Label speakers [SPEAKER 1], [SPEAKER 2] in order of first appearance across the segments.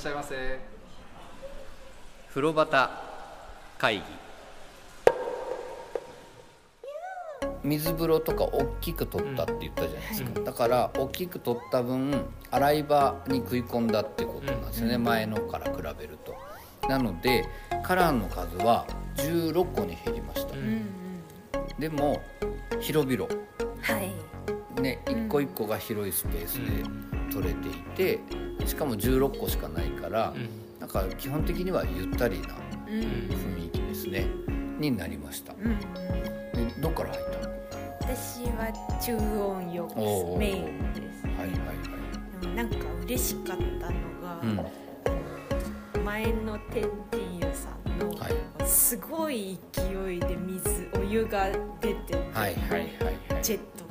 [SPEAKER 1] しゃいませ。
[SPEAKER 2] 風呂端会議。水風呂とか大きく取ったって言ったじゃないですか、だから大きく取った分洗い場に食い込んだってことなんですよね、前のから比べると。なのでカラーの数は16個に減りました、でも広々。
[SPEAKER 3] はい。
[SPEAKER 2] ね一個一個が広いスペースで取れていてしかも16個しかないから、なんか基本的にはゆったりな
[SPEAKER 3] うん。
[SPEAKER 2] 雰囲気ですね。になりました。
[SPEAKER 3] うん。
[SPEAKER 2] でどっから入ったの？
[SPEAKER 3] 私は中音浴
[SPEAKER 2] おー
[SPEAKER 3] メインです。
[SPEAKER 2] はいはいはい。
[SPEAKER 3] なんか嬉しかったのが、
[SPEAKER 2] うん。
[SPEAKER 3] 前のテンティンユさんの、
[SPEAKER 2] はい。
[SPEAKER 3] すごい勢いで水お湯が出てて、
[SPEAKER 2] はいはいはいはい。
[SPEAKER 3] ジェット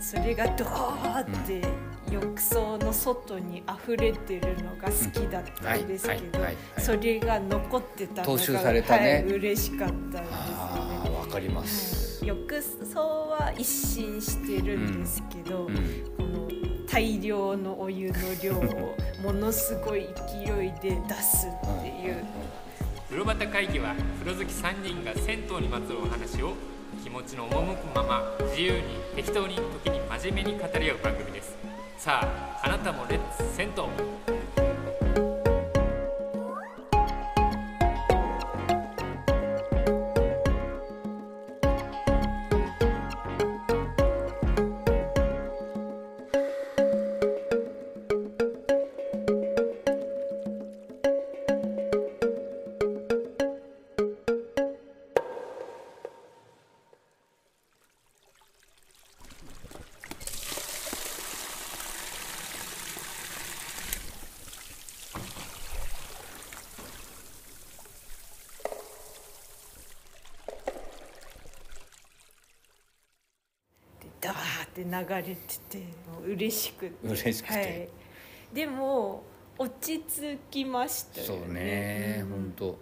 [SPEAKER 3] それがドーって浴槽の外に溢れてるのが好きだったんですけど
[SPEAKER 2] うんはいはいはいはい。
[SPEAKER 3] それが残ってたのが
[SPEAKER 2] 踏襲されたね。
[SPEAKER 3] はい、嬉しかったんですね。
[SPEAKER 2] わかります、
[SPEAKER 3] 浴槽は一新してるんですけど、
[SPEAKER 2] うん
[SPEAKER 3] この大量のお湯の量をものすごい勢いで出すっていう。
[SPEAKER 4] 風呂端会議は風呂好き3人が銭湯にまつわるお話を気持ちの赴くまま自由に適当に時に真面目に語り合う番組です。さああなたもレッツ銭湯
[SPEAKER 3] って流れててもう嬉しくて。
[SPEAKER 2] 嬉しくて。
[SPEAKER 3] はい、でも落ち着きましたよね。
[SPEAKER 2] そうね
[SPEAKER 3] うん。
[SPEAKER 2] 本当。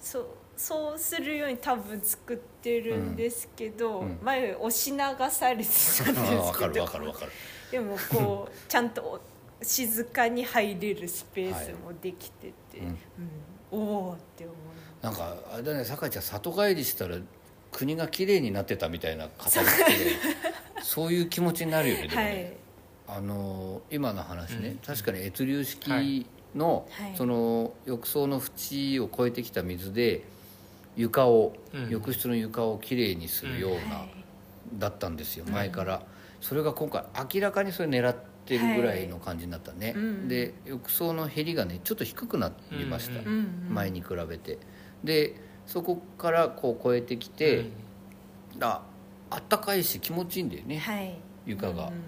[SPEAKER 3] そうそうするように多分作ってるんですけど、
[SPEAKER 2] うん。うん。
[SPEAKER 3] 前押し流されてたんですけど。
[SPEAKER 2] ああわかるわかるわかる。
[SPEAKER 3] でもこう ちゃんと静かに入れるスペースもできてて、
[SPEAKER 2] はいうん。
[SPEAKER 3] うん。おおって思いま
[SPEAKER 2] なんかあれだね酒井ちゃん里帰りしたら国が綺麗になってたみたいな語り口でそういう気持ちになるよねでも
[SPEAKER 3] は
[SPEAKER 2] ね
[SPEAKER 3] い。
[SPEAKER 2] あの今の話ね、
[SPEAKER 4] うん。
[SPEAKER 2] 確かに越流式
[SPEAKER 4] はい。
[SPEAKER 2] の、
[SPEAKER 3] はい。
[SPEAKER 2] その浴槽の縁を越えてきた水で床を、
[SPEAKER 4] うん。
[SPEAKER 2] 浴室の床をきれいにするような、
[SPEAKER 3] はい
[SPEAKER 2] だったんですよ前から、それが今回明らかにそれ狙ってるぐらいの感じになったね、
[SPEAKER 3] うん。
[SPEAKER 2] で浴槽のへりがねちょっと低くなりました、
[SPEAKER 4] うん。
[SPEAKER 3] うん。うん。
[SPEAKER 2] 前に比べて。でそこからこう越えてきて、ああったかいし気持ちいいんだよね、
[SPEAKER 3] はい。
[SPEAKER 2] 床が。
[SPEAKER 3] うん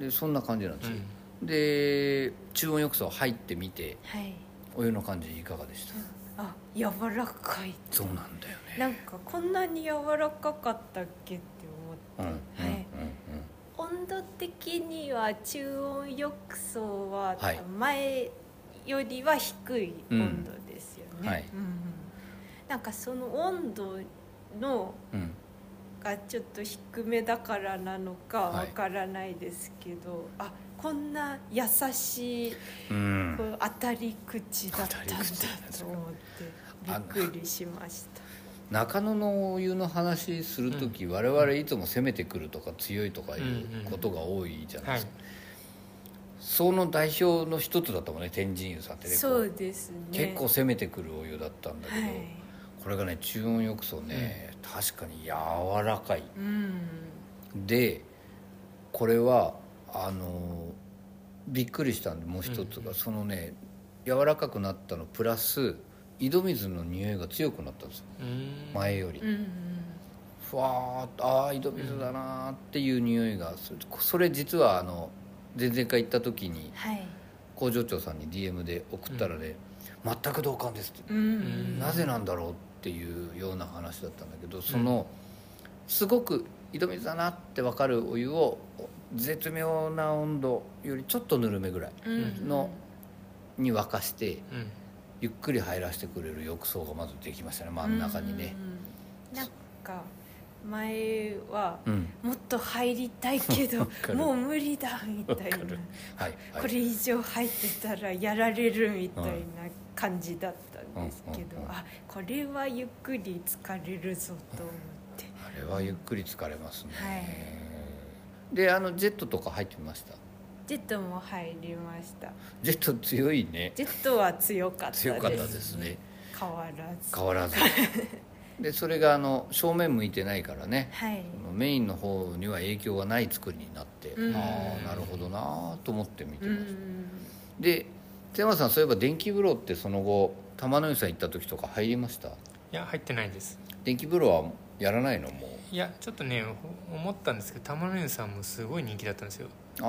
[SPEAKER 2] でそんな感じなんですよ、
[SPEAKER 4] うん。
[SPEAKER 2] で中温浴槽入ってみて
[SPEAKER 3] はい。
[SPEAKER 2] お湯の感じいかがでした、
[SPEAKER 3] あ柔らかい。
[SPEAKER 2] そうなんだよね。
[SPEAKER 3] なんかこんなに柔らかかったっけって
[SPEAKER 2] うん
[SPEAKER 3] 思って、はい。温度的には中温浴槽は
[SPEAKER 2] はい
[SPEAKER 3] 前よりは低い温度ですよね、
[SPEAKER 2] うん。はい。
[SPEAKER 3] うんうん。なんかその温度の
[SPEAKER 2] うんうん
[SPEAKER 3] がちょっと低めだからなのか
[SPEAKER 2] はい。
[SPEAKER 3] わからないですけど、あこんな優しい
[SPEAKER 2] うん。
[SPEAKER 3] こう当たり口だったんだと
[SPEAKER 2] よ
[SPEAKER 3] 思ってび
[SPEAKER 2] あ
[SPEAKER 3] っくりしました。
[SPEAKER 2] 中野のお湯の話する時、我々いつも攻めてくるとか強いとかいうことが多いじゃないですか、その代表の一つだったもんね天神湯さんってね
[SPEAKER 3] そうですね。
[SPEAKER 2] 結構攻めてくるお湯だったんだけど、
[SPEAKER 3] はい
[SPEAKER 2] これがね中温浴槽ね、確かに柔らかい。
[SPEAKER 3] うん。
[SPEAKER 2] でこれはあのびっくりしたんでもう一つが、そのね柔らかくなったのプラス井戸水の匂いが強くなったんですよ。
[SPEAKER 4] うん
[SPEAKER 2] 前より、
[SPEAKER 3] うんうん
[SPEAKER 2] ふわーっとああ井戸水だなーっていう匂いがする。それ実はあの前々回行った時に
[SPEAKER 3] はい。
[SPEAKER 2] 工場長さんに DM で送ったらね、全く同感ですって、
[SPEAKER 3] うん
[SPEAKER 2] なぜなんだろうっていうような話だったんだけどその、すごく井戸水だなって分かるお湯を絶妙な温度よりちょっとぬるめぐらい
[SPEAKER 3] うん。
[SPEAKER 2] のに沸かして
[SPEAKER 4] うん。
[SPEAKER 2] ゆっくり入らせてくれる浴槽がまずできましたね真ん中にね、
[SPEAKER 3] うんうんなんか前は
[SPEAKER 2] うん。
[SPEAKER 3] もっと入りたいけど
[SPEAKER 2] わかる。
[SPEAKER 3] もう無理だみたいな。
[SPEAKER 2] はいはい。
[SPEAKER 3] これ以上入ってたらやられるみたいな感じだった。んですけど
[SPEAKER 2] うんうんうん
[SPEAKER 3] あこれはゆっくり疲れるぞと思って。
[SPEAKER 2] あれはゆっくり疲れますね、
[SPEAKER 3] はい。
[SPEAKER 2] であのジェットとか入ってみました？
[SPEAKER 3] ジェットも入りました。
[SPEAKER 2] ジェット強いね。
[SPEAKER 3] ジェットは強かったです
[SPEAKER 2] 強かったですね。
[SPEAKER 3] 変わらず。
[SPEAKER 2] 変わらず。でそれがあの正面向いてないからね。
[SPEAKER 3] はい。
[SPEAKER 2] メインの方には影響がない作りになって、
[SPEAKER 3] うん。
[SPEAKER 2] ああなるほどなと思って見て
[SPEAKER 3] う
[SPEAKER 2] ました、
[SPEAKER 3] ん
[SPEAKER 2] で津山さんそういえば電気風呂ってその後玉の湯さん行った時とか入りました？
[SPEAKER 4] いや入ってないです。
[SPEAKER 2] 電気風呂はやらないの？もう。
[SPEAKER 4] いやちょっとねほ思ったんですけど玉の湯さんもすごい人気だったんですよ。
[SPEAKER 2] あ
[SPEAKER 4] う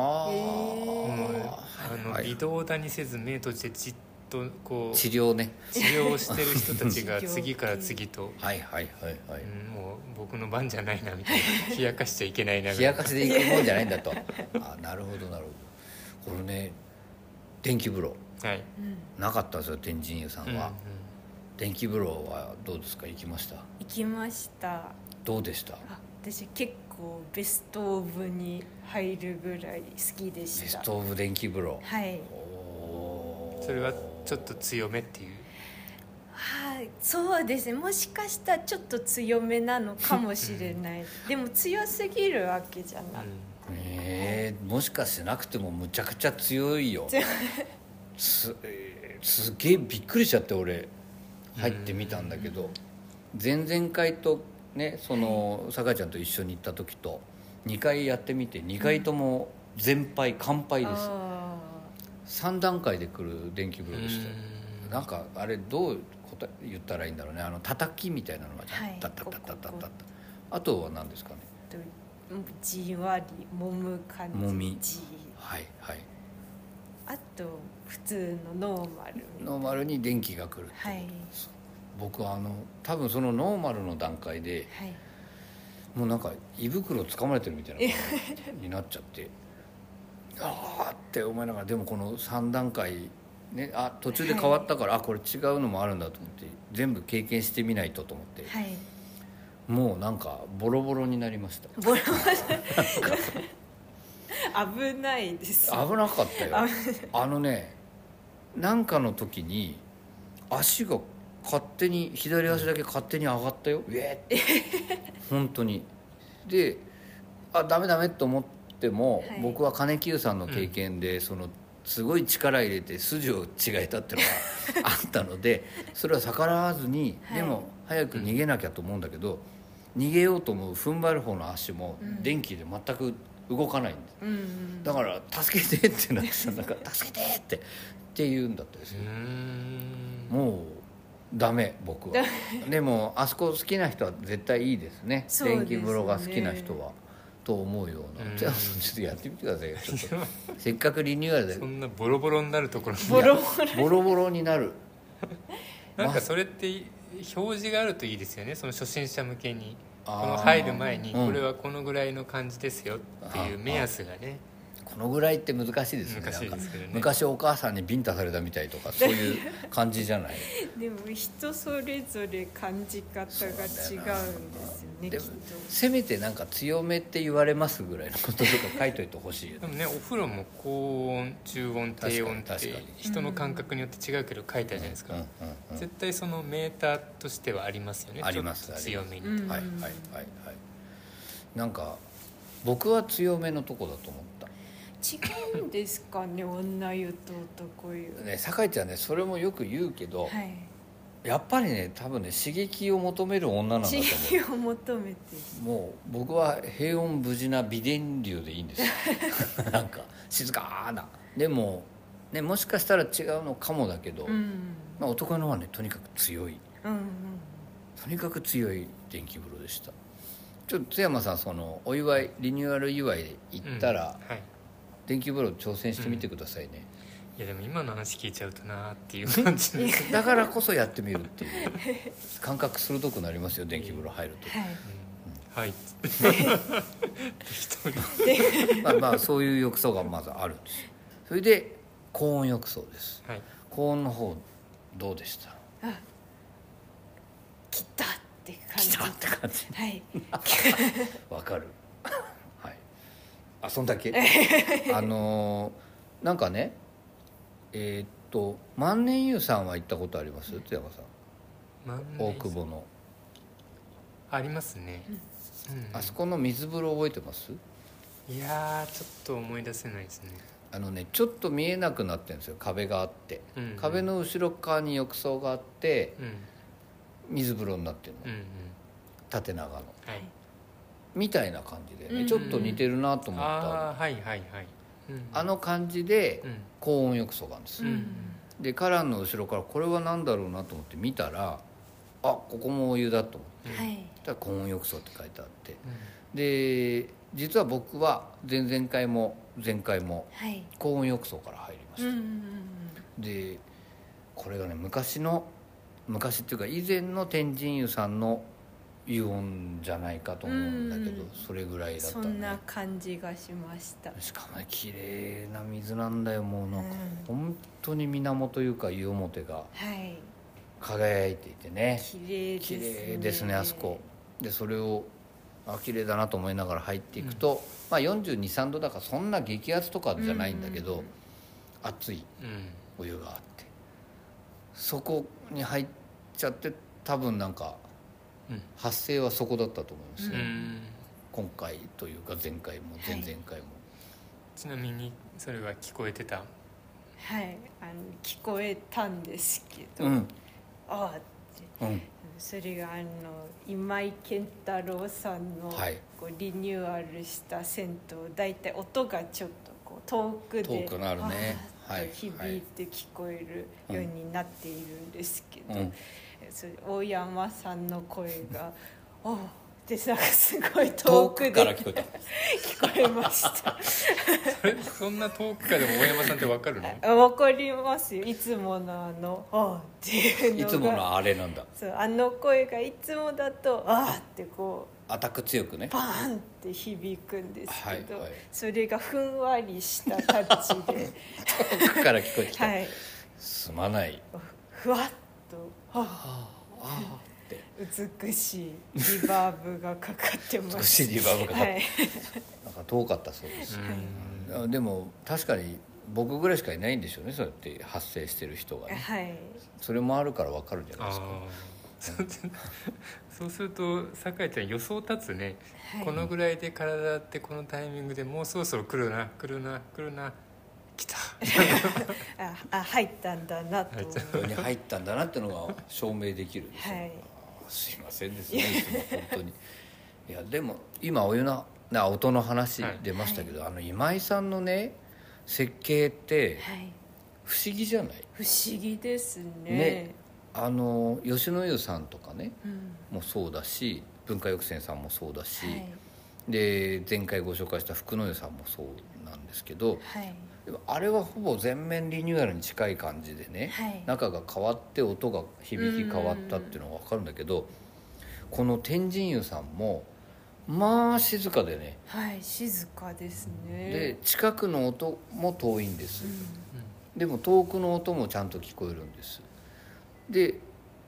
[SPEAKER 4] あの
[SPEAKER 2] はい
[SPEAKER 4] 微動だにせず目閉じてじっとこう
[SPEAKER 2] 治療ね。
[SPEAKER 4] 治療をしてる人たちが 次から次と、
[SPEAKER 2] はいはいはいはい、
[SPEAKER 4] うんもう僕の番じゃないなみたいな冷やかしちゃいけないなみ
[SPEAKER 2] 冷や
[SPEAKER 4] たいな
[SPEAKER 2] かしで行くもんじゃないんだと。あなるほどなるほど。これね電気風呂
[SPEAKER 4] はい、
[SPEAKER 3] うん
[SPEAKER 2] なかったんですよ天神湯さんは、
[SPEAKER 4] うん
[SPEAKER 2] 電気風呂はどうですか？行きました？
[SPEAKER 3] 行きました。
[SPEAKER 2] どうでした？
[SPEAKER 3] あ私結構ベストオブに入るぐらい好きで
[SPEAKER 2] ベ
[SPEAKER 3] した。
[SPEAKER 2] ストオブ電気風呂。
[SPEAKER 3] はい。
[SPEAKER 4] それはちょっと強めっていう？
[SPEAKER 3] はい。そうですね。もしかしたらちょっと強めなのかもしれない。でも強すぎるわけじゃなく
[SPEAKER 2] えー、もしかしてなくてもむちゃくちゃ強いよすえーすげえびっくりしちゃって俺入ってみたんだけど前々回とねその酒井ちゃんと一緒に行った時と2回やってみて2回とも全敗完敗です。
[SPEAKER 3] あ
[SPEAKER 2] 3段階で来る電気風呂でしたよ。
[SPEAKER 4] うん。
[SPEAKER 2] なんかあれどう答え言ったらいいんだろうね。あの叩きみたいなのが
[SPEAKER 3] はい。
[SPEAKER 2] タッタッタッタッタッタッ
[SPEAKER 3] ここ
[SPEAKER 2] あとは何ですかね
[SPEAKER 3] じんわり揉む感じ
[SPEAKER 2] 揉み
[SPEAKER 3] じ
[SPEAKER 2] はいはい
[SPEAKER 3] あと普通のノーマル。
[SPEAKER 2] ノーマルに電気が来るってこと。
[SPEAKER 3] はい。
[SPEAKER 2] 僕はあの多分そのノーマルの段階で
[SPEAKER 3] はい。
[SPEAKER 2] もうなんか胃袋つかまれてるみたいな感じになっちゃって。ああって思いながらでもこの3段階ねあ途中で変わったから、あこれ違うのもあるんだと思って全部経験してみないとと思って、
[SPEAKER 3] はい。
[SPEAKER 2] もうなんかボロボロになりました。
[SPEAKER 3] ボロ 危ないです。
[SPEAKER 2] 危なかったよ。あ のねなんかの時に足が勝手に左足だけ勝手に上がったよ、うえっ。て本当に。であダメダメと思っても、
[SPEAKER 3] はい。
[SPEAKER 2] 僕は金久さんの経験で、そのすごい力入れて筋を違えたっていうのが あったのでそれは逆らわずに、
[SPEAKER 3] はい。
[SPEAKER 2] でも早く逃げなきゃと思うんだけど、逃げようと思う踏ん張る方の足も
[SPEAKER 3] うん。
[SPEAKER 2] 電気で全く動かないんです
[SPEAKER 3] うんうん。
[SPEAKER 2] だから「助けて」ってなってたんだか ら「助けて!」って。って言うんだったですよ
[SPEAKER 4] うん
[SPEAKER 2] もうダメ僕は。でもあそこ好きな人は絶対いいですね。
[SPEAKER 3] ですね。
[SPEAKER 2] 電気風呂が好きな人は。と思うよう
[SPEAKER 4] う
[SPEAKER 2] なん。じゃあちょっとやってみてくださいよちょっと。せっかくリニューアルで。
[SPEAKER 4] そんなボロボロになるところに。
[SPEAKER 3] ボロボ
[SPEAKER 2] ボロボロになる。
[SPEAKER 4] なんかそれって表示があるといいですよね。その初心者向けにこの入る前に
[SPEAKER 2] うん
[SPEAKER 4] これはこのぐらいの感じですよっていう目安がね
[SPEAKER 2] このぐらいって難しいですよね。
[SPEAKER 4] ね。
[SPEAKER 2] 昔お母さんにビンタされたみたいとかそういう 感じじゃない？
[SPEAKER 3] でも人それぞれ感じ方が違うんですよねき
[SPEAKER 2] でせめてなんか強めって言われますぐらいのこととか書いといてほしいよね。
[SPEAKER 4] でもねお風呂も高温中温低温って人の感覚によって違うけど書いてあるじゃないですか、絶対そのメーターとしてはありますよね。
[SPEAKER 2] あります
[SPEAKER 4] ちょっと強めに、
[SPEAKER 3] うん
[SPEAKER 2] はいはいはいはい。なんか僕は強めのとこだと思った
[SPEAKER 3] 違うんですかね女湯と男湯。
[SPEAKER 2] ね酒井ちゃんねそれもよく言うけど、
[SPEAKER 3] はい。
[SPEAKER 2] やっぱりね多分ね刺激を求める女なんだと
[SPEAKER 3] 刺
[SPEAKER 2] 思
[SPEAKER 3] 激を求めて
[SPEAKER 2] うもう僕は平穏無事な美電流でいいんですよ。なんか静かな。でも、ね、もしかしたら違うのかもだけど、
[SPEAKER 3] うん。
[SPEAKER 2] まあ、男のはねとにかく強い。
[SPEAKER 3] うんうん。
[SPEAKER 2] とにかく強い電気風呂でした。ちょっと津山さんそのお祝いリニューアル祝いで行ったら、
[SPEAKER 4] うんはい
[SPEAKER 2] 電気風呂挑戦してみてくださいね、
[SPEAKER 4] いやでも今の話聞いちゃうとなーっていう感じ。で、
[SPEAKER 2] だからこそやってみるっていう感覚鋭くなりますよ電気風呂入る
[SPEAKER 3] はい。
[SPEAKER 4] はい。
[SPEAKER 2] まあまあそういう浴槽がまずあるんですよ。それで高温浴槽です。
[SPEAKER 4] はい。
[SPEAKER 2] 高温の方どうでした？
[SPEAKER 3] あ来たってって感じ。
[SPEAKER 2] 来たって感じ。
[SPEAKER 3] はい。
[SPEAKER 2] わかる。はいあそんだけ？あのーなんかねえーっと万年湯さんは行ったことあります？津山さん。
[SPEAKER 4] 万
[SPEAKER 2] 大
[SPEAKER 4] 年
[SPEAKER 2] 久保の。
[SPEAKER 4] ありますね、うん。
[SPEAKER 2] あそこの水風呂覚えてます？
[SPEAKER 4] いやーちょっと思い出せないですね。
[SPEAKER 2] あのねちょっと見えなくなってるんですよ壁があって、
[SPEAKER 4] うんうん。
[SPEAKER 2] 壁の後ろ側に浴槽があって
[SPEAKER 4] うん。
[SPEAKER 2] 水風呂になってるの、
[SPEAKER 4] うんうん。
[SPEAKER 2] 縦長の。
[SPEAKER 4] はい
[SPEAKER 2] みたいな感じでね、
[SPEAKER 3] うん。
[SPEAKER 2] ちょっと似てるなと思った。
[SPEAKER 4] ああはいはいはい、うん。
[SPEAKER 2] あの感じで
[SPEAKER 4] うん。
[SPEAKER 2] 高温浴槽があるんです。よ、
[SPEAKER 4] うん。
[SPEAKER 2] でカランの後ろからこれは何だろうなと思って見たらあここもお湯だと思って。
[SPEAKER 4] うん。
[SPEAKER 3] はい。
[SPEAKER 2] たら高温浴槽って書いてあって。で実は僕は前々回も前回も
[SPEAKER 3] はい。
[SPEAKER 2] 高温浴槽から入りました、
[SPEAKER 3] うんうんうん。
[SPEAKER 2] でこれがね昔の昔っていうか以前の天神湯さんの湯温じゃないかと思うんだけど、
[SPEAKER 3] うん。
[SPEAKER 2] それぐらいだった
[SPEAKER 3] そ
[SPEAKER 2] ね
[SPEAKER 3] んな感じがしました。
[SPEAKER 2] しかもね綺麗な水なんだよもうなんか、
[SPEAKER 3] うん。
[SPEAKER 2] 本当に水面というか湯表が
[SPEAKER 3] はい。
[SPEAKER 2] 輝いていてね。
[SPEAKER 3] 綺麗です
[SPEAKER 2] 綺
[SPEAKER 3] ね
[SPEAKER 2] 麗ですねあそこ。でそれをあ綺麗だなと思いながら入っていくと、まあ4 2 3度だからそんな激圧とかじゃないんだけど、
[SPEAKER 3] うん。うん
[SPEAKER 2] 熱い
[SPEAKER 4] うん。
[SPEAKER 2] お湯があって。そこに入っちゃって多分なんか
[SPEAKER 4] うん
[SPEAKER 2] 発生はそこだったと思いますね、
[SPEAKER 4] うん。
[SPEAKER 2] 今回というか前回も前々回も、
[SPEAKER 4] ちなみにそれは聞こえてた？
[SPEAKER 3] はい。あの聞こえたんですけど、
[SPEAKER 2] うん。
[SPEAKER 3] ああって。
[SPEAKER 2] うん。
[SPEAKER 3] それがあの今井健太郎さんの、
[SPEAKER 2] はい。
[SPEAKER 3] こうリニューアルした銭湯大体音がちょっとこう遠くで
[SPEAKER 2] 遠くなるね。
[SPEAKER 3] 響いて聞こえるようになっているんですけど、
[SPEAKER 2] うん
[SPEAKER 3] 大山さんの声が「おう」ってなんかすごい
[SPEAKER 2] 遠
[SPEAKER 3] 遠くで
[SPEAKER 2] くから 聞こえ
[SPEAKER 3] ました。
[SPEAKER 4] それそんな遠くからでも大山さんってわかるの？
[SPEAKER 3] あわかりますよ。いつものあの「ああ」っていうのが。
[SPEAKER 2] いつものあれなんだ。
[SPEAKER 3] そうあの声がいつもだと「ああ」ってこう
[SPEAKER 2] アタック強くね。
[SPEAKER 3] バーンって響くんですけど、
[SPEAKER 2] はいはい。
[SPEAKER 3] それがふんわりしたタッチで。
[SPEAKER 2] 遠くから聞こえてきた、
[SPEAKER 3] はい。
[SPEAKER 2] すまない。
[SPEAKER 3] ふわっとは
[SPEAKER 2] ああって。
[SPEAKER 3] 美しいリバーブがかかってます。
[SPEAKER 2] 美しいリバーブがかかって。
[SPEAKER 3] はい。
[SPEAKER 2] なんか遠かったそうです、
[SPEAKER 4] うん。
[SPEAKER 2] あでも確かに僕ぐらいしかいないんでしょうねそうやって発生してる人がね。
[SPEAKER 3] はい。
[SPEAKER 2] それもあるから分かるんじゃないですか。
[SPEAKER 4] ああ そうすると酒井ちゃん予想立つね、
[SPEAKER 3] はい。
[SPEAKER 4] このぐらいで体ってこのタイミングでもうそろそろ来るな来るな来るな来た。
[SPEAKER 3] ああ入ったんだなと。
[SPEAKER 2] ここに入ったんだなっていうのが証明できるでしょ、
[SPEAKER 3] はい。
[SPEAKER 2] あすいませんですねいつも本当に。いやでも今お湯のな音の話出ましたけど、あの今井さんのね設計って
[SPEAKER 3] はい。
[SPEAKER 2] 不思議じゃない？
[SPEAKER 3] 不思議ですね。
[SPEAKER 2] ねあの吉野湯さんとかね
[SPEAKER 3] うん。
[SPEAKER 2] もそうだし文化浴船さんもそうだし、
[SPEAKER 3] はい。
[SPEAKER 2] で前回ご紹介した福の湯さんもそうなんですけど
[SPEAKER 3] はい
[SPEAKER 2] あれはほぼ全面リニューアルに近い感じでね、
[SPEAKER 3] はい。
[SPEAKER 2] 中が変わって音が響き変わったっていうのが分かるんだけどこの天神湯さんもまあ静かでね。
[SPEAKER 3] はい静かですね。
[SPEAKER 2] で近くの音も遠いんです。
[SPEAKER 3] うん。
[SPEAKER 2] でも遠くの音もちゃんと聞こえるんです。で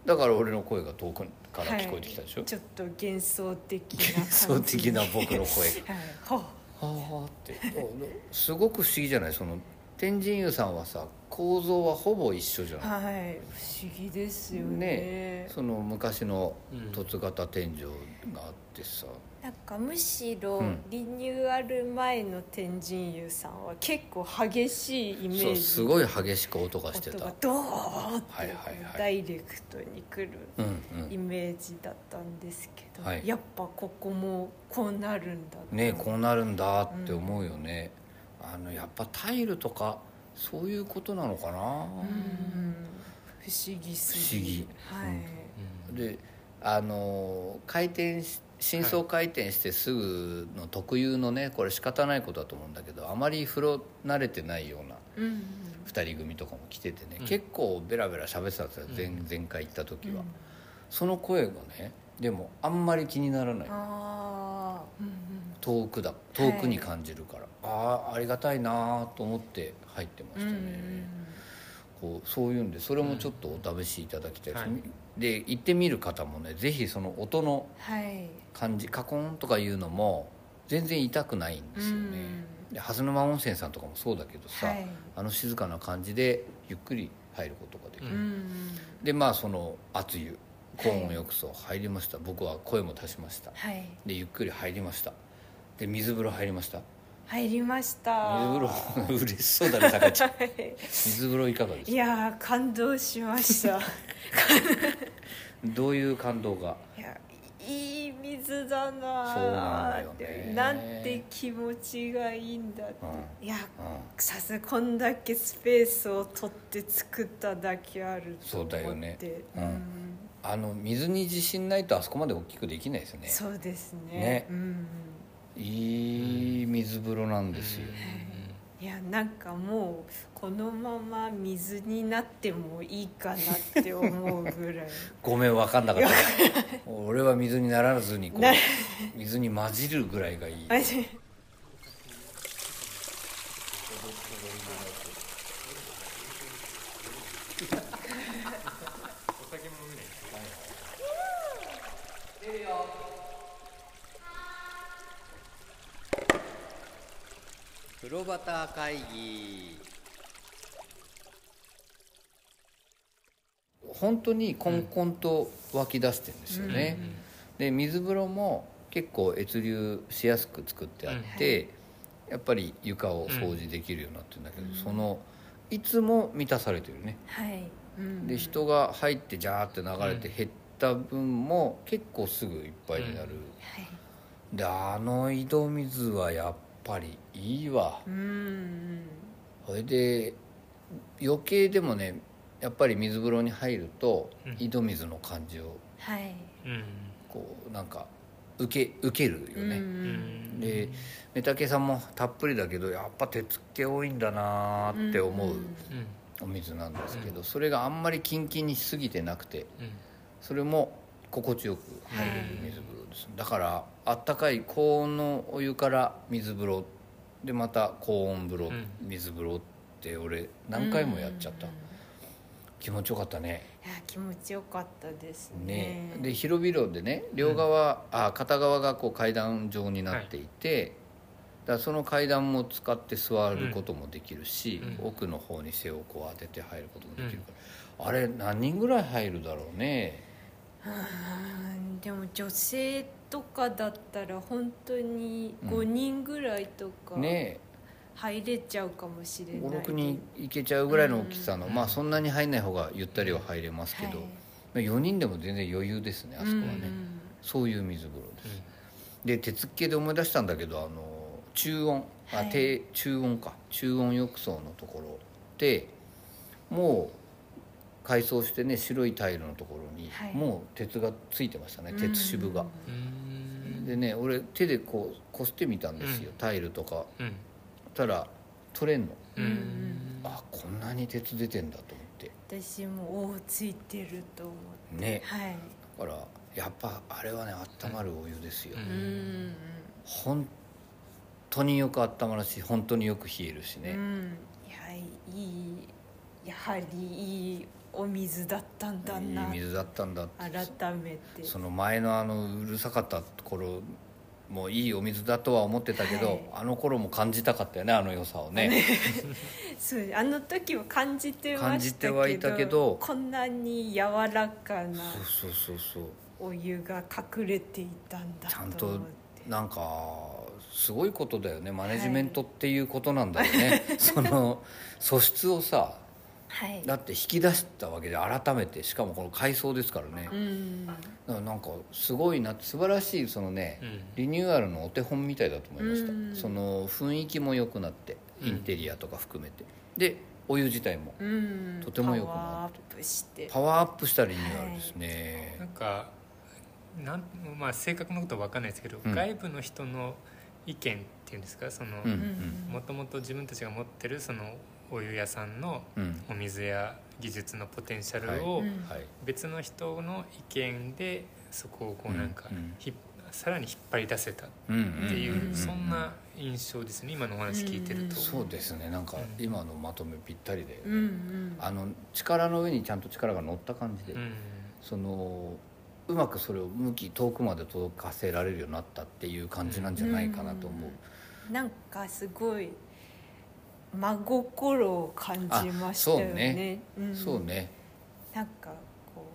[SPEAKER 2] だから俺の声が遠くから聞こえてきたでしょ、
[SPEAKER 3] はいちょっと幻想的な
[SPEAKER 2] 幻想的な僕の声。が
[SPEAKER 3] はいほう
[SPEAKER 2] はあってすごく不思議じゃない？その天神湯さんはさ構造はほぼ一緒じゃない
[SPEAKER 3] はい不思議ですよね。
[SPEAKER 2] ねその昔の
[SPEAKER 4] うん。
[SPEAKER 2] 凸型天井があってさ、
[SPEAKER 3] なんかむしろ
[SPEAKER 2] うん。
[SPEAKER 3] リニューアル前の天神湯さんは結構激しいイメージ。
[SPEAKER 2] そうすごい激しく音がしてた。
[SPEAKER 3] 音がドーンって
[SPEAKER 2] はいはいはい。
[SPEAKER 3] ダイレクトに来る
[SPEAKER 2] うんうん。
[SPEAKER 3] イメージだったんですけど、
[SPEAKER 2] はい。
[SPEAKER 3] やっぱここもこうなるんだと
[SPEAKER 2] ねこうなるんだって思うよね、あのやっぱタイルとかそういうことなのかな、
[SPEAKER 3] うん。不思議すぎ
[SPEAKER 2] 不思議。
[SPEAKER 3] はい、
[SPEAKER 2] であの回転し深層回転してすぐの特有のねこれ仕方ないことだと思うんだけどあまり風呂慣れてないような
[SPEAKER 3] うん
[SPEAKER 2] 2人組とかも来ててね、
[SPEAKER 4] うん。
[SPEAKER 2] 結構ベラベラ喋ってたんですよ前,、
[SPEAKER 4] うん。
[SPEAKER 2] 前回行った時は、
[SPEAKER 3] うん。
[SPEAKER 2] その声がねでもあんまり気にならない
[SPEAKER 3] うん
[SPEAKER 2] 遠くだ遠くに感じるから、ああありがたいなと思って入ってましたね、こうそういうんでそれもちょっとお試しいただきたいです、
[SPEAKER 4] はい。
[SPEAKER 2] で行ってみる方もねぜひその音の
[SPEAKER 3] はい
[SPEAKER 2] 感じカコンとかいうのも全然痛くないんですよね、で蓮沼温泉さんとかもそうだけどさ、
[SPEAKER 3] はい。
[SPEAKER 2] あの静かな感じでゆっくり入ることができる、
[SPEAKER 3] うん
[SPEAKER 2] でまあその熱湯高温浴槽入りました、僕は声も足しました。
[SPEAKER 3] はい。
[SPEAKER 2] でゆっくり入りました。で水風呂入りました
[SPEAKER 3] 入りました。
[SPEAKER 2] 水風呂嬉しそうだねさかちゃん。
[SPEAKER 3] はい。
[SPEAKER 2] 水風呂いかがですか？
[SPEAKER 3] いやー感動しました。
[SPEAKER 2] どういう感動が？
[SPEAKER 3] いやいい水だな
[SPEAKER 2] そうなんだよ
[SPEAKER 3] なんて気持ちがいいんだって、
[SPEAKER 2] う
[SPEAKER 3] いや
[SPEAKER 2] うん。
[SPEAKER 3] さすがこんだけスペースを取って作っただけあると
[SPEAKER 2] そう
[SPEAKER 3] 思って。
[SPEAKER 2] だよね。うん。
[SPEAKER 3] うん。
[SPEAKER 2] あの水に自信ないとあそこまで大きくできないですよね。
[SPEAKER 3] そうですね。
[SPEAKER 2] ね。
[SPEAKER 3] うん
[SPEAKER 2] いい水風呂なんですよ、
[SPEAKER 3] いやなんかもうこのまま水になってもいいかなって思うぐらい。
[SPEAKER 2] ごめん分かんなかった。俺は水にならずにこう
[SPEAKER 3] な
[SPEAKER 2] 水に混じるぐらいがいい
[SPEAKER 3] あ
[SPEAKER 4] お酒も飲めない
[SPEAKER 2] 風呂端会議。本当にコンコンと湧き出してるんですよね、で水風呂も結構越流しやすく作ってあって、やっぱり床を掃除できるようになってるんだけど、そのいつも満たされてるね。
[SPEAKER 3] はい、うん
[SPEAKER 2] で人が入ってジャーって流れて減った分も結構すぐいっぱいになる、
[SPEAKER 3] はい。
[SPEAKER 2] であの井戸水はやっぱりいいわ。
[SPEAKER 3] うん
[SPEAKER 2] それで余計でもねやっぱり水風呂に入ると
[SPEAKER 4] うん。
[SPEAKER 2] 井戸水の感じを
[SPEAKER 3] はい。
[SPEAKER 4] うん。
[SPEAKER 2] こうなんか受け受けるよね、でメタケさんもたっぷりだけどやっぱ手つけ多いんだなーって思う
[SPEAKER 4] うん
[SPEAKER 2] お水なんですけど、それがあんまりキンキンにしすぎてなくて
[SPEAKER 4] うん。
[SPEAKER 2] それも心地よく。入れる水風呂。です、だからあったかい高温のお湯から水風呂でまた高温風呂、
[SPEAKER 4] うん
[SPEAKER 2] 水風呂って俺何回もやっちゃった、
[SPEAKER 3] うん
[SPEAKER 2] 気持ちよかったね。
[SPEAKER 3] いや気持ちよかったです。ね
[SPEAKER 2] ねで広々でね両側、あ片側がこう階段状になっていて、だからその階段も使って座ることもできるし、
[SPEAKER 4] うん。
[SPEAKER 2] 奥の方に背をこう当てて入ることもできるから、あれ何人ぐらい入るだろうね
[SPEAKER 3] うん。でも女性とかだったら本当に5人ぐらいとか
[SPEAKER 2] ね
[SPEAKER 3] 入れちゃうかもしれない。
[SPEAKER 2] 56人いけちゃうぐらいの大きさの、
[SPEAKER 4] うん。
[SPEAKER 2] まあそんなに入んない方がゆったりは入れますけど、
[SPEAKER 3] はい。
[SPEAKER 2] 4人でも全然余裕ですねあそこはね、
[SPEAKER 3] うん
[SPEAKER 2] そういう水風呂です、で手付けで思い出したんだけどあの中温あ、
[SPEAKER 3] はい。
[SPEAKER 2] 低中温か。中温浴槽のところでもう改装してね白いタイルのところに、
[SPEAKER 3] はい。
[SPEAKER 2] もう鉄がついてましたね鉄支部が、
[SPEAKER 4] うん。
[SPEAKER 2] でね俺手でこうこすってみたんですよ、
[SPEAKER 4] うん。
[SPEAKER 2] タイルとか。
[SPEAKER 4] うん。
[SPEAKER 2] たら取れんの。
[SPEAKER 4] うん。うん。
[SPEAKER 2] あこんなに鉄出てんだと思って。
[SPEAKER 3] 私もおーついてると思って。
[SPEAKER 2] ね。
[SPEAKER 3] はい。
[SPEAKER 2] だからやっぱあれはね温まるお湯ですよ、本当によく温まるし本当によく冷えるしね、
[SPEAKER 3] うん。いやいいやはりいいお水だったんだ
[SPEAKER 2] いい
[SPEAKER 3] な
[SPEAKER 2] 水だったんだって。
[SPEAKER 3] 改めて。
[SPEAKER 2] その前のあのうるさかった頃もいいお水だとは思ってたけど、
[SPEAKER 3] はい。
[SPEAKER 2] あの頃も感じたかったよねあの良さをね。
[SPEAKER 3] そうあの時は感じてましたけど
[SPEAKER 2] けど
[SPEAKER 3] こんなに柔らかな
[SPEAKER 2] そうそうそうそう。
[SPEAKER 3] お湯が隠れていたんだ
[SPEAKER 2] ちゃんとなんかすごいことだよね。マネジメントっていうことなんだよね、その素質をさ
[SPEAKER 3] はい。
[SPEAKER 2] だって引き出したわけで改めてしかもこの改装ですからね、
[SPEAKER 3] うん。
[SPEAKER 2] だからなんかすごいな素晴らしいそのね、
[SPEAKER 4] うん。
[SPEAKER 2] リニューアルのお手本みたいだと思いました、
[SPEAKER 3] うん。
[SPEAKER 2] その雰囲気も良くなってインテリアとか含めて、でお湯自体も
[SPEAKER 3] うん。
[SPEAKER 2] とてもよく
[SPEAKER 3] パワー
[SPEAKER 2] なっ
[SPEAKER 3] アップして。
[SPEAKER 2] パワーアップしたリニューアルですね、
[SPEAKER 4] なんかなんまあ正確なことは分かんないですけど、
[SPEAKER 2] うん。
[SPEAKER 4] 外部の人の意見っていうんですか？そのもともと自分たちが持ってるそのお湯屋さんの
[SPEAKER 2] うん。
[SPEAKER 4] お水や技術のポテンシャルを別の人の意見でそこをこうなんか
[SPEAKER 2] うんうん。
[SPEAKER 4] ひさらに引っ張り出せたっ
[SPEAKER 2] うんうん
[SPEAKER 4] ていう、
[SPEAKER 3] うん
[SPEAKER 4] そんな印象ですね今のお話聞いてると、
[SPEAKER 2] そうですね。なんか
[SPEAKER 4] うん。
[SPEAKER 2] 今のまとめぴったりで、
[SPEAKER 3] うんうん。
[SPEAKER 2] あの力の上にちゃんと力が乗った感じで、
[SPEAKER 4] うん。
[SPEAKER 2] そのうまくそれを向き遠くまで届かせられるようになったっていう感じなんじゃないかなと思う、
[SPEAKER 3] なんかすごい真心を感じましたよね。
[SPEAKER 2] あそうね。うね。
[SPEAKER 3] なんかこ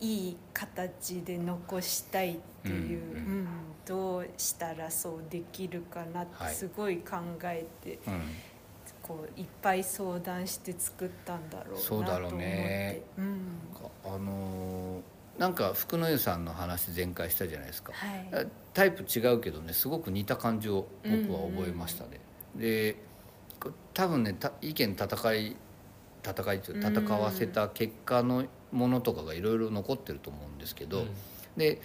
[SPEAKER 3] ういい形で残したいっていう、
[SPEAKER 2] うん
[SPEAKER 3] うん。どうしたらそうできるかなって
[SPEAKER 2] はい。
[SPEAKER 3] すごい考えて、
[SPEAKER 2] うん。
[SPEAKER 3] こういっぱい相談して作ったんだろうなと
[SPEAKER 2] そうだろう
[SPEAKER 3] 思って
[SPEAKER 2] ね
[SPEAKER 3] うん
[SPEAKER 2] あのーなんか福の湯さんの話前回したじゃないですか、
[SPEAKER 3] はい。
[SPEAKER 2] タイプ違うけどねすごく似た感じを僕は覚えましたね、でこ多分ねた意見戦い戦いという戦わせた結果のものとかがいろいろ残ってると思うんですけど、
[SPEAKER 4] うん。
[SPEAKER 2] で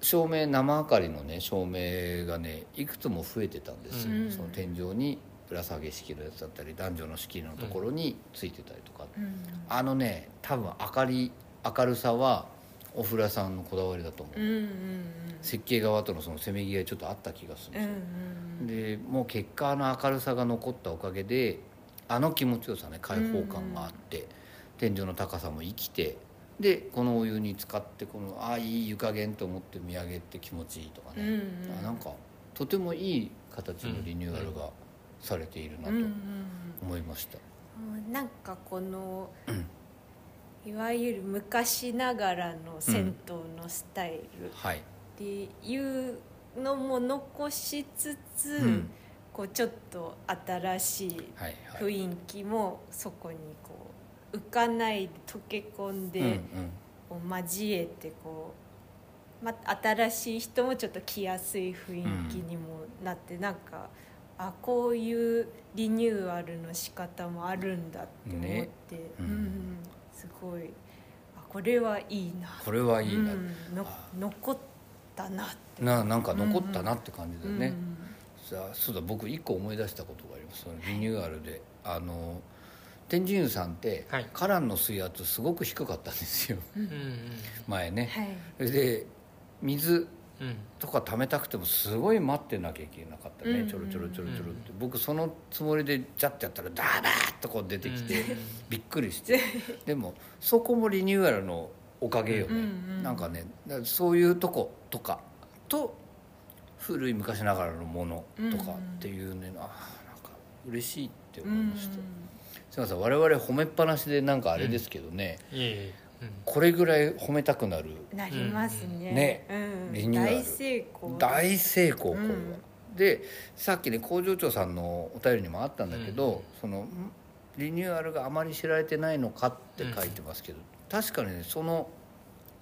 [SPEAKER 2] 照明生明かりのね照明がねいくつも増えてたんですよ、
[SPEAKER 3] うん。
[SPEAKER 2] その天井にぶら下げ式のやつだったり男女の仕切りのところについてたりとか、
[SPEAKER 3] うん。
[SPEAKER 2] あのね多分明かり明るさはお風呂屋さんのこだわりだと思う、
[SPEAKER 3] うんうん
[SPEAKER 2] 設計側とのそのせめぎ合いちょっとあった気がする
[SPEAKER 3] うんん
[SPEAKER 2] ですよ、
[SPEAKER 3] うんうん
[SPEAKER 2] でもう結果あの明るさが残ったおかげであの気持ちよさね開放感があって、天井の高さも生きてでこのお湯に使ってこのああいい湯加減と思って見上げて気持ちいいとかね、
[SPEAKER 3] うんうん。
[SPEAKER 2] あなんかとてもいい形のリニューアルがされているなと
[SPEAKER 3] うんうん。
[SPEAKER 2] 思いました、
[SPEAKER 3] うんなんかこの
[SPEAKER 2] うん
[SPEAKER 3] いわゆる昔ながらの銭湯のスタイル
[SPEAKER 2] はい、
[SPEAKER 3] っていうのも残しつつ、
[SPEAKER 2] うん。
[SPEAKER 3] こうちょっと新しい雰囲気もそこにこう浮かないで溶け込んで、
[SPEAKER 2] うんうん。
[SPEAKER 3] こう交えてこう、ま、新しい人もちょっと来やすい雰囲気にもなって、なんかあこういうリニューアルの仕方もあるんだって思って、
[SPEAKER 2] ね。うん。
[SPEAKER 3] うんすごい。あこれはいいな。
[SPEAKER 2] これはいいな、
[SPEAKER 3] うん。の残ったなって。
[SPEAKER 2] ななんか残ったなって感じだよね、
[SPEAKER 3] うん
[SPEAKER 2] さあそうだ僕一個思い出したことがあります。そのリニューアルで。あの天神湯さんって、
[SPEAKER 4] はい。
[SPEAKER 2] 花壇の水圧すごく低かったんですよ。
[SPEAKER 4] うん
[SPEAKER 2] 前ね、
[SPEAKER 3] はい。
[SPEAKER 2] で水
[SPEAKER 4] うんうん
[SPEAKER 2] とか貯めたくてもすごい待ってなきゃいけなかったね、
[SPEAKER 3] うん。
[SPEAKER 2] ちょろちょろちょろちょろって、僕そのつもりでジャッてやったらダーダーッとこう出てきて、
[SPEAKER 4] うん。
[SPEAKER 2] びっくりして。でもそこもリニューアルのおかげよね、
[SPEAKER 3] うんうん。
[SPEAKER 2] なんかねそういうとことかと古い昔ながらのものとかっていうね、ああなんか嬉しいって思いました、すいません。我々褒めっぱなしでなんかあれですけどね、
[SPEAKER 4] いえいえ。うん
[SPEAKER 2] これぐらい褒めたくなる。
[SPEAKER 3] なりますね,、
[SPEAKER 2] ね。
[SPEAKER 3] うん、
[SPEAKER 2] リニューアル
[SPEAKER 3] 大成功。
[SPEAKER 2] 大成功これは、
[SPEAKER 3] うん。
[SPEAKER 2] でさっきね工場長さんのお便りにもあったんだけど、
[SPEAKER 4] うん。
[SPEAKER 2] そのんリニューアルがあまり知られてないのかって書いてますけど、確かにねその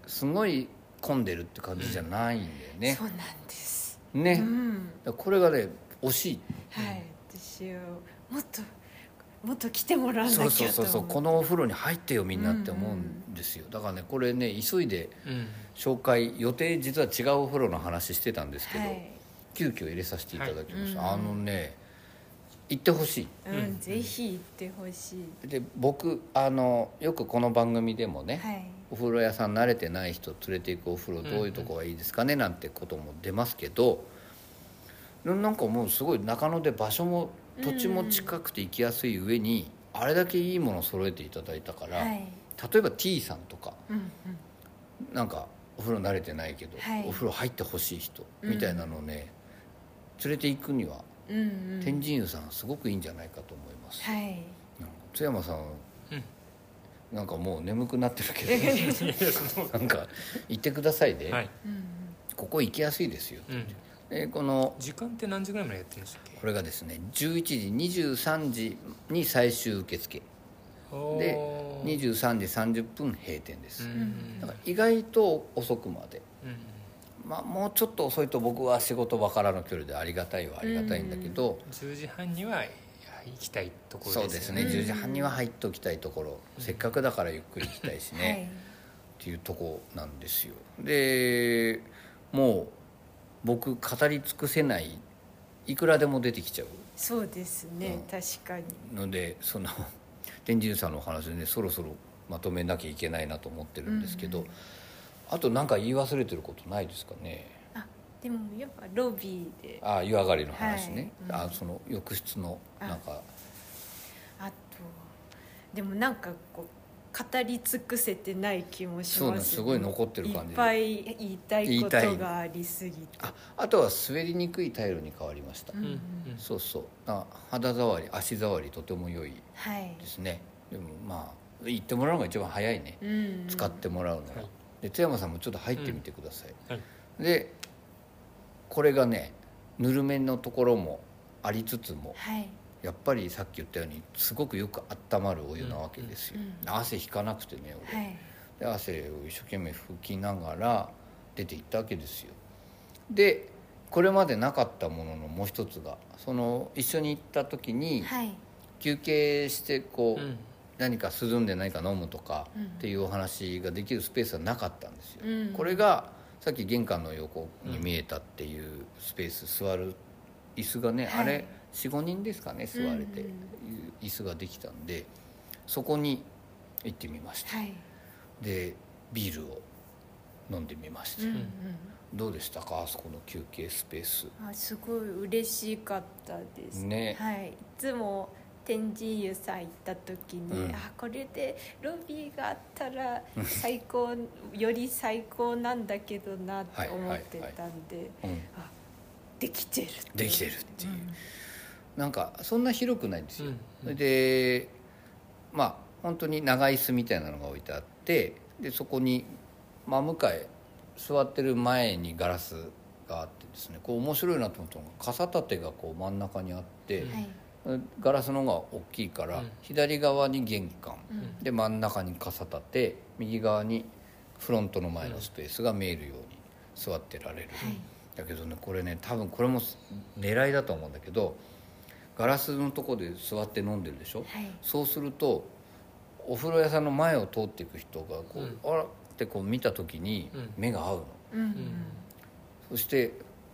[SPEAKER 2] すごい混んでるって感じじゃないんだよね。
[SPEAKER 3] そう、なんです、
[SPEAKER 2] ね、これがね惜しい。
[SPEAKER 3] はい。私をもっともっと来てもらわなきゃと思
[SPEAKER 2] そうそうそうそうこのお風呂に入ってよみんなって思うんですよ、だからねこれね急いで
[SPEAKER 4] うん。
[SPEAKER 2] 紹介予定実は違うお風呂の話してたんですけど、
[SPEAKER 3] はい、
[SPEAKER 2] 急遽入れさせていただきました、
[SPEAKER 3] はい。
[SPEAKER 2] あのね行ってほしい。
[SPEAKER 3] うん
[SPEAKER 4] うん。
[SPEAKER 3] ぜひ行ってほしい。
[SPEAKER 2] で僕あのよくこの番組でもね、
[SPEAKER 3] はい。
[SPEAKER 2] お風呂屋さん慣れてない人連れていくお風呂どういうとこがいいですかね、なんてことも出ますけどなんかもうすごい中野で場所も土地も近くて行きやすい上に、あれだけいいものを揃えていただいたから、
[SPEAKER 3] はい。
[SPEAKER 2] 例えば T さんとか
[SPEAKER 3] うんうん。
[SPEAKER 2] なんかお風呂慣れてないけど、
[SPEAKER 3] はい。
[SPEAKER 2] お風呂入ってほしい人みたいなのをね、連れて行くには
[SPEAKER 3] うんうん。
[SPEAKER 2] 天神湯さんすごくいいんじゃないかと思います、
[SPEAKER 3] はい。
[SPEAKER 2] うん津山さん
[SPEAKER 4] うん。
[SPEAKER 2] なんかもう眠くなってるけど なんか行ってくださいね、
[SPEAKER 4] はい。
[SPEAKER 3] うん
[SPEAKER 2] ここ行きやすいですよ、
[SPEAKER 4] うん
[SPEAKER 2] でこの
[SPEAKER 4] 時間って何時ぐらいまでやってるんでしたっけ？
[SPEAKER 2] これがですね11時23時に最終受付。で
[SPEAKER 4] おー
[SPEAKER 2] 23時30分閉店です、
[SPEAKER 4] うん。
[SPEAKER 2] だから意外と遅くまで。
[SPEAKER 4] うん。
[SPEAKER 2] まあもうちょっと遅いと僕は仕事場からの距離でありがたいはありがたいんだけど、
[SPEAKER 4] 10時半には行きたいところ
[SPEAKER 2] そうですね。
[SPEAKER 4] ですよね
[SPEAKER 2] 10時半には入っておきたいところ、せっかくだからゆっくり行きたいしね、っていうとこなんですよ。でもう僕語り尽くせないいくらでも出てきちゃう。
[SPEAKER 3] そうですね、
[SPEAKER 2] うん。
[SPEAKER 3] 確かに。
[SPEAKER 2] のでその 天神さんのお話でねそろそろまとめなきゃいけないなと思ってるんですけど、
[SPEAKER 3] うん。うん
[SPEAKER 2] あと何か言い忘れてることないですかね？
[SPEAKER 3] でもやっぱロビーで。
[SPEAKER 2] ああ湯上がりの話ね、
[SPEAKER 3] はいうん。
[SPEAKER 2] あその浴室のなんか。
[SPEAKER 3] あとでもなんかこう語り尽くせてない気もします。
[SPEAKER 2] そうねす。ごい残ってる感じ
[SPEAKER 3] いっぱい言いたいことがありすぎて。
[SPEAKER 2] ああとは滑りにくいタイルに変わりました、
[SPEAKER 3] うんうん。
[SPEAKER 2] そうそう。あ肌触り足触りとても良い
[SPEAKER 3] はい
[SPEAKER 2] ですね。でもまあ言ってもらうのが一番早いね、
[SPEAKER 3] うんうん。
[SPEAKER 2] 使ってもらうのは、
[SPEAKER 4] はい。
[SPEAKER 2] で津山さんもちょっと入ってみてください、
[SPEAKER 4] はい。
[SPEAKER 2] でこれがねぬるめのところもありつつも
[SPEAKER 3] はい
[SPEAKER 2] やっぱりさっき言ったようにすごくよく温まるお湯なわけですよ、
[SPEAKER 3] うんうん
[SPEAKER 2] 汗引かなくてね俺、
[SPEAKER 3] はい。
[SPEAKER 2] で汗を一生懸命拭きながら出ていったわけですよ。でこれまでなかったもののもう一つがその一緒に行った時に
[SPEAKER 3] はい。
[SPEAKER 2] 休憩してこう、
[SPEAKER 4] うん。
[SPEAKER 2] 何か涼んで何か飲むとか
[SPEAKER 3] うん。
[SPEAKER 2] っていうお話ができるスペースはなかったんですよ、
[SPEAKER 3] うん。
[SPEAKER 2] これがさっき玄関の横に見えたっていうスペース座る椅子がね、
[SPEAKER 3] はい。
[SPEAKER 2] あれ45人ですかね座れて、椅子ができたんでそこに行ってみました、
[SPEAKER 3] はい。
[SPEAKER 2] でビールを飲んでみました、
[SPEAKER 3] うんうん。
[SPEAKER 2] どうでしたか？あそこの休憩スペース。
[SPEAKER 3] あすごい嬉しかったです。
[SPEAKER 2] ね。
[SPEAKER 3] はい。いつも天神湯さん行った時に、
[SPEAKER 2] うん。
[SPEAKER 3] あこれでロビーがあったら最高より最高なんだけどなって思ってたんで、
[SPEAKER 2] うん、
[SPEAKER 3] あできてる
[SPEAKER 2] できてるっていう。
[SPEAKER 3] うん
[SPEAKER 2] なんかそんな広くないんですよ、
[SPEAKER 4] うん。
[SPEAKER 2] それでまあ本当に長椅子みたいなのが置いてあってでそこに真向かい座ってる前にガラスがあってですねこう面白いなと思ったのが傘立てがこう真ん中にあって、
[SPEAKER 3] はい。
[SPEAKER 2] ガラスの方が大きいから、
[SPEAKER 4] うん。
[SPEAKER 2] 左側に玄関、
[SPEAKER 3] うん。
[SPEAKER 2] で真ん中に傘立て右側にフロントの前のスペースが見えるように座ってられる、
[SPEAKER 3] はい。
[SPEAKER 2] だけどねこれね多分これも狙いだと思うんだけどガラスのとこで座って飲んでるでしょ、
[SPEAKER 3] はい。
[SPEAKER 2] そうするとお風呂屋さんの前を通っていく人がこう、
[SPEAKER 4] うん。
[SPEAKER 2] あらってこう見た時に
[SPEAKER 4] うん。
[SPEAKER 2] 目が合うの、
[SPEAKER 3] うん。うん。
[SPEAKER 2] そして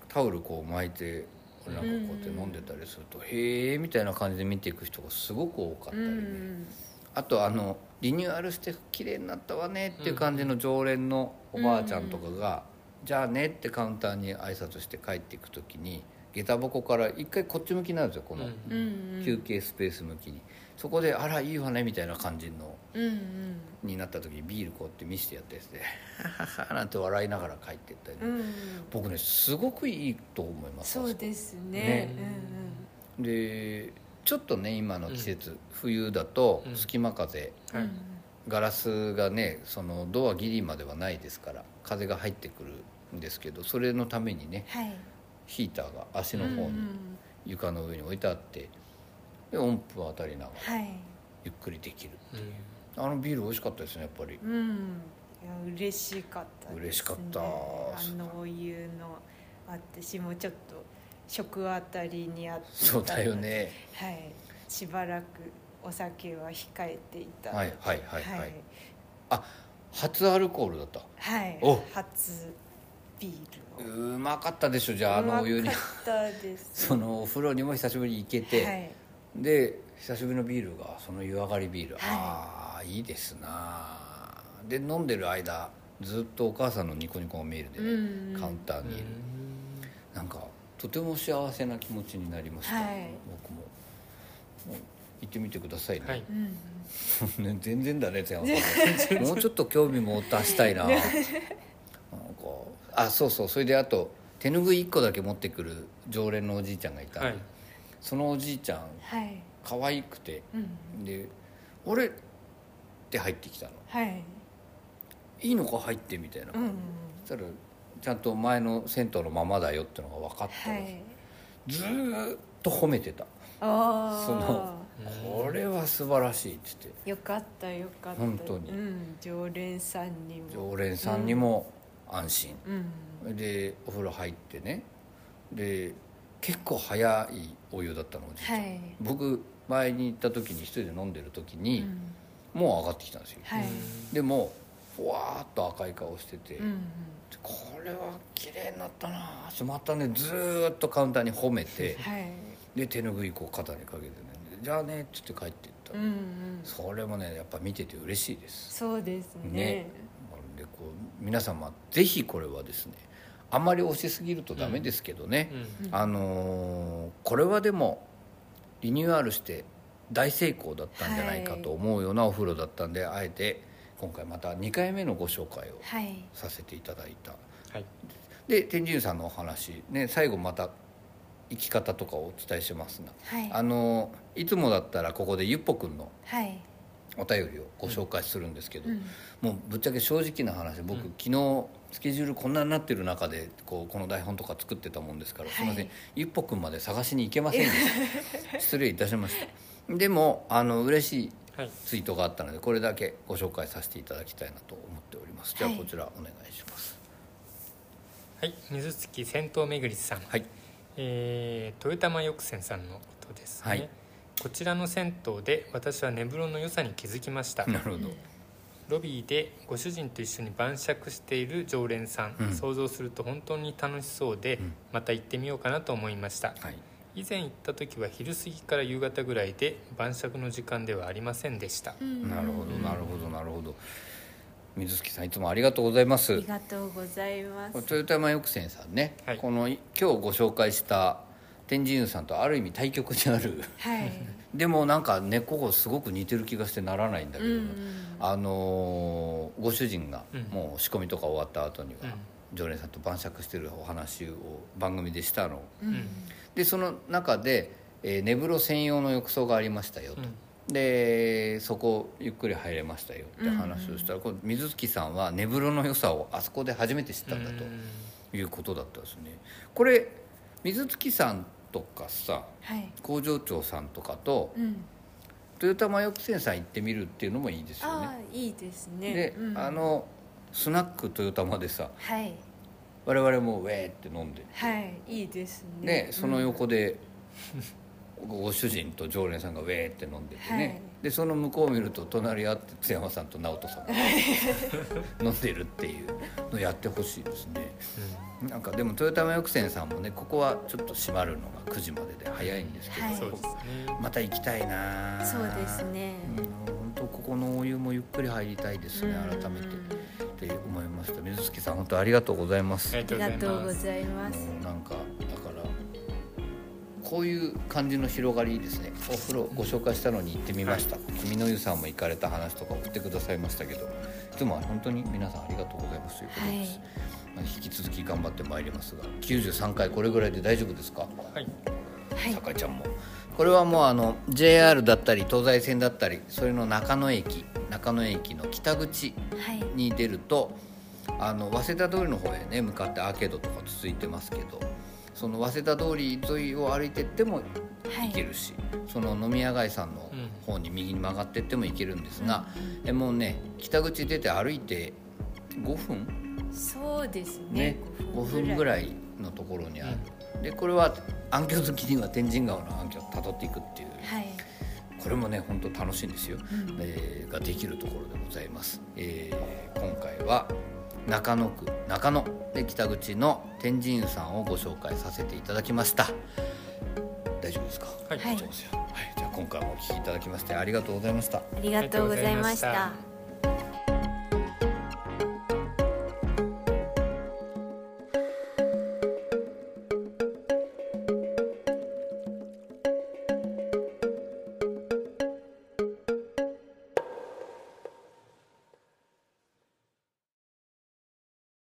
[SPEAKER 2] タオルこう巻いてなんかこうやって飲んでたりすると、へえみたいな感じで見ていく人がすごく多かったりね、
[SPEAKER 3] うん。
[SPEAKER 2] あとあのリニューアルして綺麗になったわねっていう感じの常連のおばあちゃんとかが「じゃあね」ってカウンターに挨拶して帰っていく時に下駄箱から一回こっち向きになるんですよこの
[SPEAKER 4] うん。
[SPEAKER 3] うんうん。
[SPEAKER 2] 休憩スペース向きに。そこで「あらいいわね」みたいな感じの
[SPEAKER 3] うんうん
[SPEAKER 2] になった時にビールこうやって見せてやったやつで「ハハハ」なんて笑いながら帰っていったりね、
[SPEAKER 3] うん。
[SPEAKER 2] 僕ねすごくいいと思います
[SPEAKER 3] そうですね。
[SPEAKER 2] ね。でちょっとね今の季節、冬だと
[SPEAKER 4] うん。
[SPEAKER 2] 隙間風、
[SPEAKER 3] うんうん。
[SPEAKER 2] ガラスがねそのドアギリまではないですから風が入ってくるんですけどそれのためにね
[SPEAKER 3] はい
[SPEAKER 2] ヒーターが足の方に
[SPEAKER 3] うん
[SPEAKER 2] 床の上に置いてあってで音符を当たりながら
[SPEAKER 3] はい。
[SPEAKER 2] ゆっくりできる
[SPEAKER 4] う。ん。
[SPEAKER 2] あのビール美味しかったですねやっぱり。
[SPEAKER 3] うん。いや嬉しかったです、ね、
[SPEAKER 2] 嬉しかった。
[SPEAKER 3] あのお湯の私もちょっと食あたりにあって
[SPEAKER 2] そうだよね。
[SPEAKER 3] はい。しばらくお酒は控えていた
[SPEAKER 2] はいはいはいはい、
[SPEAKER 3] はい。
[SPEAKER 2] あ初アルコールだった。
[SPEAKER 3] はい。
[SPEAKER 2] お。
[SPEAKER 3] 初ビールを。
[SPEAKER 2] うまかったでしょじゃああのお湯に。
[SPEAKER 3] うまかったです。
[SPEAKER 2] そのお風呂にも久しぶりに行けて、
[SPEAKER 3] はい。
[SPEAKER 2] で久しぶりのビールがその湯上がりビール、
[SPEAKER 3] はい。
[SPEAKER 2] ああいいですな。で飲んでる間ずっとお母さんのニコニコが見えるでね、
[SPEAKER 3] うん。うん
[SPEAKER 2] カウンターにいる、なんかとても幸せな気持ちになりました、
[SPEAKER 3] はい。
[SPEAKER 2] 僕も。もう行ってみてくださいね、
[SPEAKER 4] はい。
[SPEAKER 3] うん。
[SPEAKER 2] ね 全然だね。津山さんもうちょっと興味持たしたいな あそうそう。それであと手ぬぐい1個だけ持ってくる常連のおじいちゃんがいた。んで、
[SPEAKER 4] はい。
[SPEAKER 2] そのおじいちゃん
[SPEAKER 3] はい。
[SPEAKER 2] 可愛くて。
[SPEAKER 3] うん。
[SPEAKER 2] で「俺?」って入ってきたの。
[SPEAKER 3] はい「
[SPEAKER 2] いいのか？入って」みたいな、
[SPEAKER 3] うん
[SPEAKER 2] そしたらちゃんと前の銭湯のままだよってのが分かったら、
[SPEAKER 3] はい。
[SPEAKER 2] ずーっと褒めてた。
[SPEAKER 3] ああ
[SPEAKER 2] そのこれは素晴らしいって言って。
[SPEAKER 3] よかったよかった。
[SPEAKER 2] 本当に。
[SPEAKER 3] うん、常連さんにも。
[SPEAKER 2] 常連さんにも安心、
[SPEAKER 3] うん。
[SPEAKER 2] でお風呂入ってね。で結構早いお湯だったのおじいちゃん、
[SPEAKER 3] はい。
[SPEAKER 2] 僕前に行った時に一人で飲んでる時に、
[SPEAKER 3] うん。
[SPEAKER 2] もう上がってきたんですよ、
[SPEAKER 3] はい。
[SPEAKER 2] でもふわーっと赤い顔してて、
[SPEAKER 3] うん
[SPEAKER 2] これは綺麗になったな。またねずーっとカウンターに褒めて
[SPEAKER 3] はい。
[SPEAKER 2] で手ぬぐいこう肩にかけてね「じゃあね」っつって帰っていった、
[SPEAKER 3] うんうん。
[SPEAKER 2] それもねやっぱ見てて嬉しいです。
[SPEAKER 3] そうですね。
[SPEAKER 2] ねでこう皆様ぜひこれはですねあんまり押しすぎるとダメですけどね、あのーこれはでもリニューアルして大成功だったんじゃないかと思うようなお風呂だったんで、あえて今回また2回目のご紹介を
[SPEAKER 3] はい。
[SPEAKER 2] させていただいた。
[SPEAKER 4] はい。
[SPEAKER 2] で天神さんのお話、ね、最後また生き方とかをお伝えしますが、
[SPEAKER 3] はい。
[SPEAKER 2] あのいつもだったらここでゆっぽくんの
[SPEAKER 3] はい
[SPEAKER 2] お便りをご紹介するんですけど、
[SPEAKER 3] うん。
[SPEAKER 2] もうぶっちゃけ正直な話僕、
[SPEAKER 4] うん。
[SPEAKER 2] 昨日スケジュールこんなになってる中でこうこの台本とか作ってたもんですから、
[SPEAKER 3] はい。
[SPEAKER 2] すいません。ゆっぽくんまで探しに行けませんでした。失礼いたしました。でもあの嬉しい
[SPEAKER 4] はい
[SPEAKER 2] ツイートがあったのでこれだけご紹介させていただきたいなと思っております。じゃあ
[SPEAKER 3] はい
[SPEAKER 2] こちらお願いします。
[SPEAKER 4] はい。水月銭湯めぐりさん、
[SPEAKER 2] はい。
[SPEAKER 4] えー、豊玉浴泉さんのことですね、
[SPEAKER 2] はい
[SPEAKER 4] こちらの銭湯で私は寝風呂の良さに気づきました。
[SPEAKER 2] なるほど、
[SPEAKER 4] ロビーでご主人と一緒に晩酌している常連さん、
[SPEAKER 2] うん。
[SPEAKER 4] 想像すると本当に楽しそうで、
[SPEAKER 2] うん。
[SPEAKER 4] また行ってみようかなと思いました。
[SPEAKER 2] はい。
[SPEAKER 4] 以前行った時は昼過ぎから夕方ぐらいで晩酌の時間ではありませんでした、
[SPEAKER 3] うん。
[SPEAKER 2] なるほどなるほどなるほど。水月さんいつもありがとうございます。
[SPEAKER 3] ありがとうございます。
[SPEAKER 2] 豊山浴泉さんね、
[SPEAKER 4] はい。
[SPEAKER 2] このい今日ご紹介した天神湯さんとある意味対極にある。
[SPEAKER 3] はい。
[SPEAKER 2] でもなんか根っこがすごく似てる気がしてならないんだけど、
[SPEAKER 3] うん
[SPEAKER 2] あのーご主人が
[SPEAKER 4] うん。
[SPEAKER 2] もう仕込みとか終わった後には、
[SPEAKER 4] うん。
[SPEAKER 2] 常連さんと晩酌してるお話を番組でしたの。
[SPEAKER 3] うん。うん。
[SPEAKER 2] でその中で、えー寝風呂専用の浴槽がありましたよと、でそこゆっくり入れましたよって話をしたら、これ水月さんは寝風呂の良さをあそこで初めて知ったんだということだったですね。これ水月さんとかさ
[SPEAKER 3] はい。
[SPEAKER 2] 工場長さんとかと
[SPEAKER 3] うん。
[SPEAKER 2] 豊玉浴泉さん行ってみるっていうのもいいですよ
[SPEAKER 3] あ
[SPEAKER 2] ね。
[SPEAKER 3] あいいですね。
[SPEAKER 2] で、
[SPEAKER 3] うん。
[SPEAKER 2] あのスナック豊玉でさ
[SPEAKER 3] はい。
[SPEAKER 2] 我々もウェーって飲んで。
[SPEAKER 3] はいいいですね。
[SPEAKER 2] でその横で、ご主人と常連さんがウェーって飲んでてね、
[SPEAKER 3] はい。
[SPEAKER 2] でその向こうを見ると隣り合って津山さんと直人さんが 飲んでるっていうのやってほしいですね。なんかでも豊玉浴泉さんもねここはちょっと閉まるのが9時までで早いんですけど、
[SPEAKER 3] はい。
[SPEAKER 4] そうですね。
[SPEAKER 2] また行きたいな。
[SPEAKER 3] そうですね。
[SPEAKER 2] うん本当ここのお湯もゆっくり入りたいですね改めて。って思いました。水月さん本当ありがとうございます、
[SPEAKER 4] あり
[SPEAKER 3] がとうご
[SPEAKER 4] い
[SPEAKER 3] ざいます。
[SPEAKER 2] なんかこういう感じの広がりいいですね。お風呂ご紹介したのに行ってみました、君の湯さんも行かれた話とか送ってくださいましたけどいつもは本当に皆さんありがとうございますということです、
[SPEAKER 3] はい。
[SPEAKER 2] まあ引き続き頑張ってまいりますが93回これぐらいで大丈夫ですか？
[SPEAKER 4] はい。
[SPEAKER 3] はい。
[SPEAKER 2] 酒井ちゃんも。これはもうあの JR だったり東西線だったりそれの中野駅中野駅の北口
[SPEAKER 3] はい。
[SPEAKER 2] に出るとあの早稲田通りの方へね向かってアーケードとか続いてますけどその早稲田通り沿いを歩いてっても
[SPEAKER 3] はい。
[SPEAKER 2] 行けるし、その飲み屋街さんの方に右に曲がってっても行けるんですが、えもうね北口出て歩いて5分？
[SPEAKER 3] そうです
[SPEAKER 2] ね。
[SPEAKER 3] ね
[SPEAKER 2] 5分ぐらい。のところにある、でこれは暗渠好きには天神川の暗渠をたどっていくっていう。
[SPEAKER 3] はい。
[SPEAKER 2] これもね本当楽しいんですよ、
[SPEAKER 3] ん。
[SPEAKER 2] えーができるところでございます、えー今回は中野区中野で北口の天神湯さんをご紹介させていただきました。大丈夫ですか？
[SPEAKER 4] はい。
[SPEAKER 3] はい。
[SPEAKER 2] 大丈夫ですよ。はい、じゃあ今回もお聞きいただきましてありがとうございました。
[SPEAKER 3] ありがとうございました